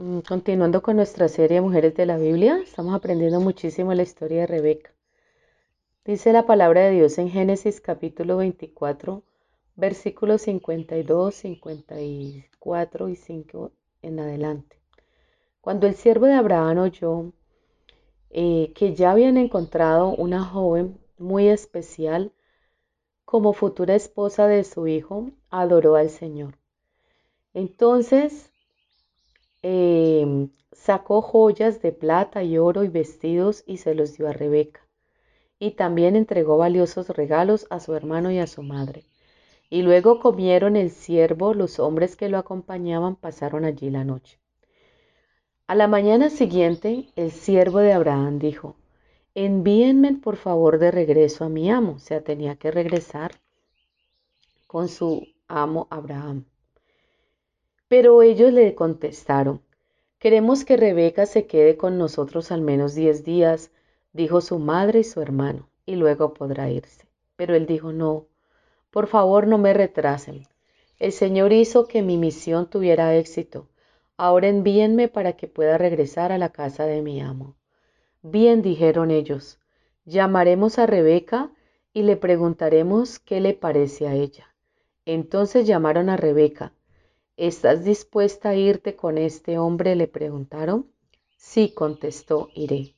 Mm, continuando con nuestra serie Mujeres de la Biblia, estamos aprendiendo muchísimo la historia de Rebeca. Dice la palabra de Dios en Génesis capítulo 24, versículos 52, 54 y 5 en adelante. Cuando el siervo de Abraham oyó eh, que ya habían encontrado una joven muy especial como futura esposa de su hijo, adoró al Señor. Entonces Em, sacó joyas de plata y oro y vestidos y se los dio a Rebeca. Y también entregó valiosos regalos a su hermano y a su madre. Y luego comieron el siervo, los hombres que lo acompañaban pasaron allí la noche. A la mañana siguiente, el siervo de Abraham dijo, envíenme por favor de regreso a mi amo. O sea, tenía que regresar con su amo Abraham. Pero ellos le contestaron, queremos que Rebeca se quede con nosotros al menos diez días, dijo su madre y su hermano, y luego podrá irse. Pero él dijo, no, por favor no me retrasen. El Señor hizo que mi misión tuviera éxito. Ahora envíenme para que pueda regresar a la casa de mi amo. Bien, dijeron ellos, llamaremos a Rebeca y le preguntaremos qué le parece a ella. Entonces llamaron a Rebeca ¿Estás dispuesta a irte con este hombre? le preguntaron. Sí, contestó, iré.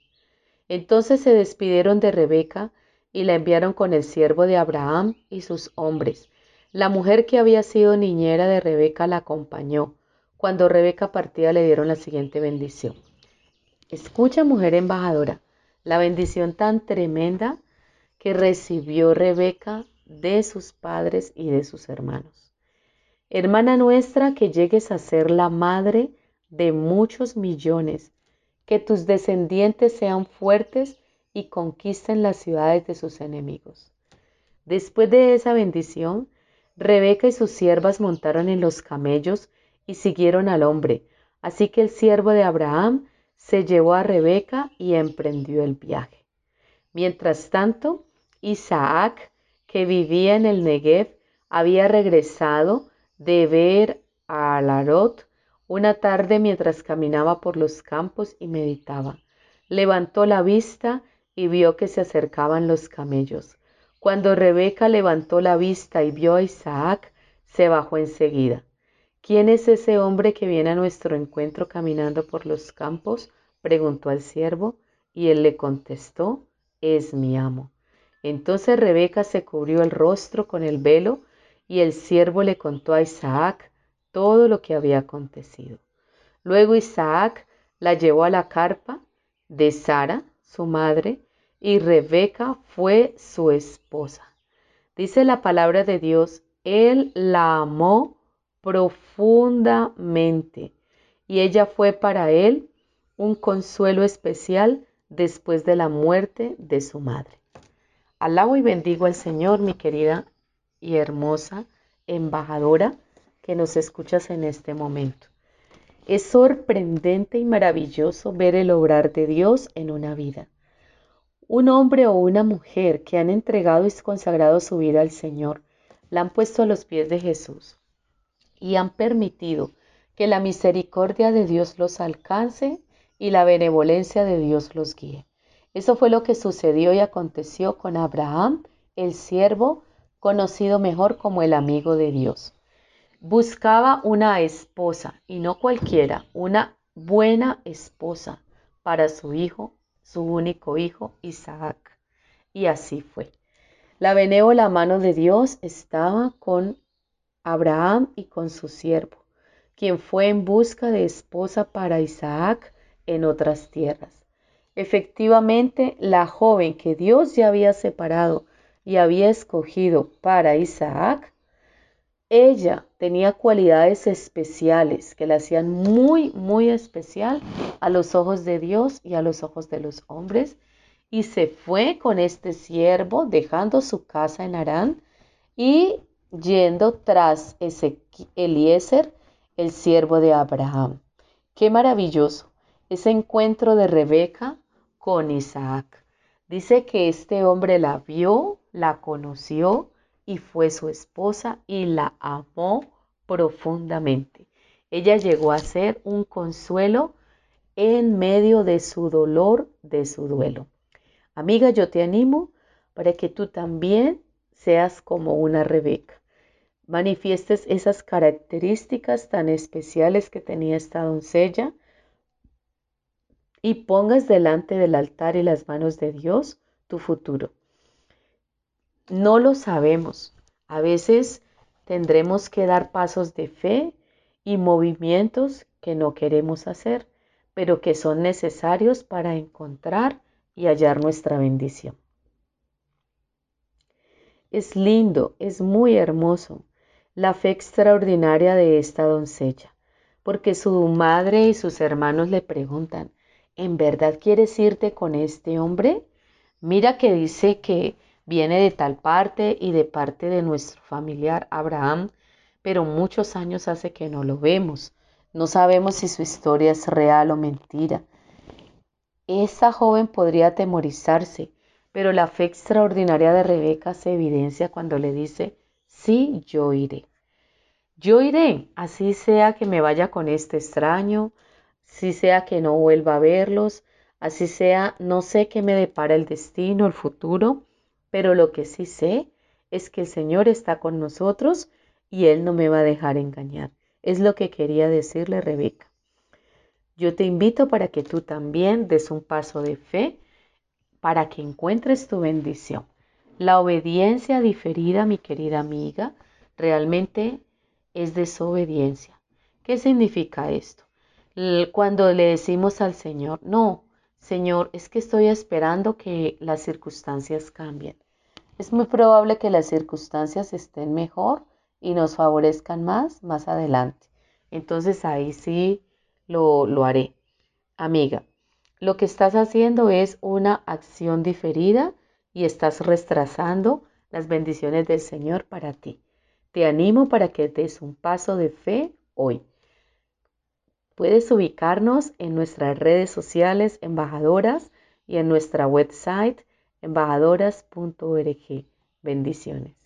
Entonces se despidieron de Rebeca y la enviaron con el siervo de Abraham y sus hombres. La mujer que había sido niñera de Rebeca la acompañó. Cuando Rebeca partía le dieron la siguiente bendición. Escucha, mujer embajadora, la bendición tan tremenda que recibió Rebeca de sus padres y de sus hermanos. Hermana nuestra, que llegues a ser la madre de muchos millones, que tus descendientes sean fuertes y conquisten las ciudades de sus enemigos. Después de esa bendición, Rebeca y sus siervas montaron en los camellos y siguieron al hombre. Así que el siervo de Abraham se llevó a Rebeca y emprendió el viaje. Mientras tanto, Isaac, que vivía en el Negev, había regresado de ver a Alarot una tarde mientras caminaba por los campos y meditaba. Levantó la vista y vio que se acercaban los camellos. Cuando Rebeca levantó la vista y vio a Isaac, se bajó enseguida. ¿Quién es ese hombre que viene a nuestro encuentro caminando por los campos? preguntó al siervo, y él le contestó, es mi amo. Entonces Rebeca se cubrió el rostro con el velo y el siervo le contó a Isaac todo lo que había acontecido. Luego Isaac la llevó a la carpa de Sara, su madre, y Rebeca fue su esposa. Dice la palabra de Dios, él la amó profundamente y ella fue para él un consuelo especial después de la muerte de su madre. Alabo y bendigo al Señor, mi querida y hermosa embajadora que nos escuchas en este momento. Es sorprendente y maravilloso ver el obrar de Dios en una vida. Un hombre o una mujer que han entregado y consagrado su vida al Señor, la han puesto a los pies de Jesús y han permitido que la misericordia de Dios los alcance y la benevolencia de Dios los guíe. Eso fue lo que sucedió y aconteció con Abraham, el siervo conocido mejor como el amigo de Dios. Buscaba una esposa, y no cualquiera, una buena esposa para su hijo, su único hijo, Isaac. Y así fue. La benévola mano de Dios estaba con Abraham y con su siervo, quien fue en busca de esposa para Isaac en otras tierras. Efectivamente, la joven que Dios ya había separado y había escogido para Isaac, ella tenía cualidades especiales que la hacían muy, muy especial a los ojos de Dios y a los ojos de los hombres, y se fue con este siervo, dejando su casa en Arán y yendo tras Eliezer, el siervo de Abraham. Qué maravilloso ese encuentro de Rebeca con Isaac. Dice que este hombre la vio, la conoció y fue su esposa y la amó profundamente. Ella llegó a ser un consuelo en medio de su dolor, de su duelo. Amiga, yo te animo para que tú también seas como una Rebeca. Manifiestes esas características tan especiales que tenía esta doncella y pongas delante del altar y las manos de Dios tu futuro. No lo sabemos. A veces tendremos que dar pasos de fe y movimientos que no queremos hacer, pero que son necesarios para encontrar y hallar nuestra bendición. Es lindo, es muy hermoso la fe extraordinaria de esta doncella, porque su madre y sus hermanos le preguntan, ¿en verdad quieres irte con este hombre? Mira que dice que viene de tal parte y de parte de nuestro familiar Abraham, pero muchos años hace que no lo vemos. No sabemos si su historia es real o mentira. Esa joven podría atemorizarse, pero la fe extraordinaria de Rebeca se evidencia cuando le dice, sí, yo iré. Yo iré, así sea que me vaya con este extraño, así sea que no vuelva a verlos, así sea, no sé qué me depara el destino, el futuro, pero lo que sí sé es que el Señor está con nosotros y Él no me va a dejar engañar. Es lo que quería decirle Rebeca. Yo te invito para que tú también des un paso de fe para que encuentres tu bendición. La obediencia diferida, mi querida amiga, realmente es desobediencia. ¿Qué significa esto? Cuando le decimos al Señor, no, Señor, es que estoy esperando que las circunstancias cambien. Es muy probable que las circunstancias estén mejor y nos favorezcan más más adelante. Entonces ahí sí lo, lo haré. Amiga, lo que estás haciendo es una acción diferida y estás retrasando las bendiciones del Señor para ti. Te animo para que des un paso de fe hoy. Puedes ubicarnos en nuestras redes sociales embajadoras y en nuestra website embajadoras.org. Bendiciones.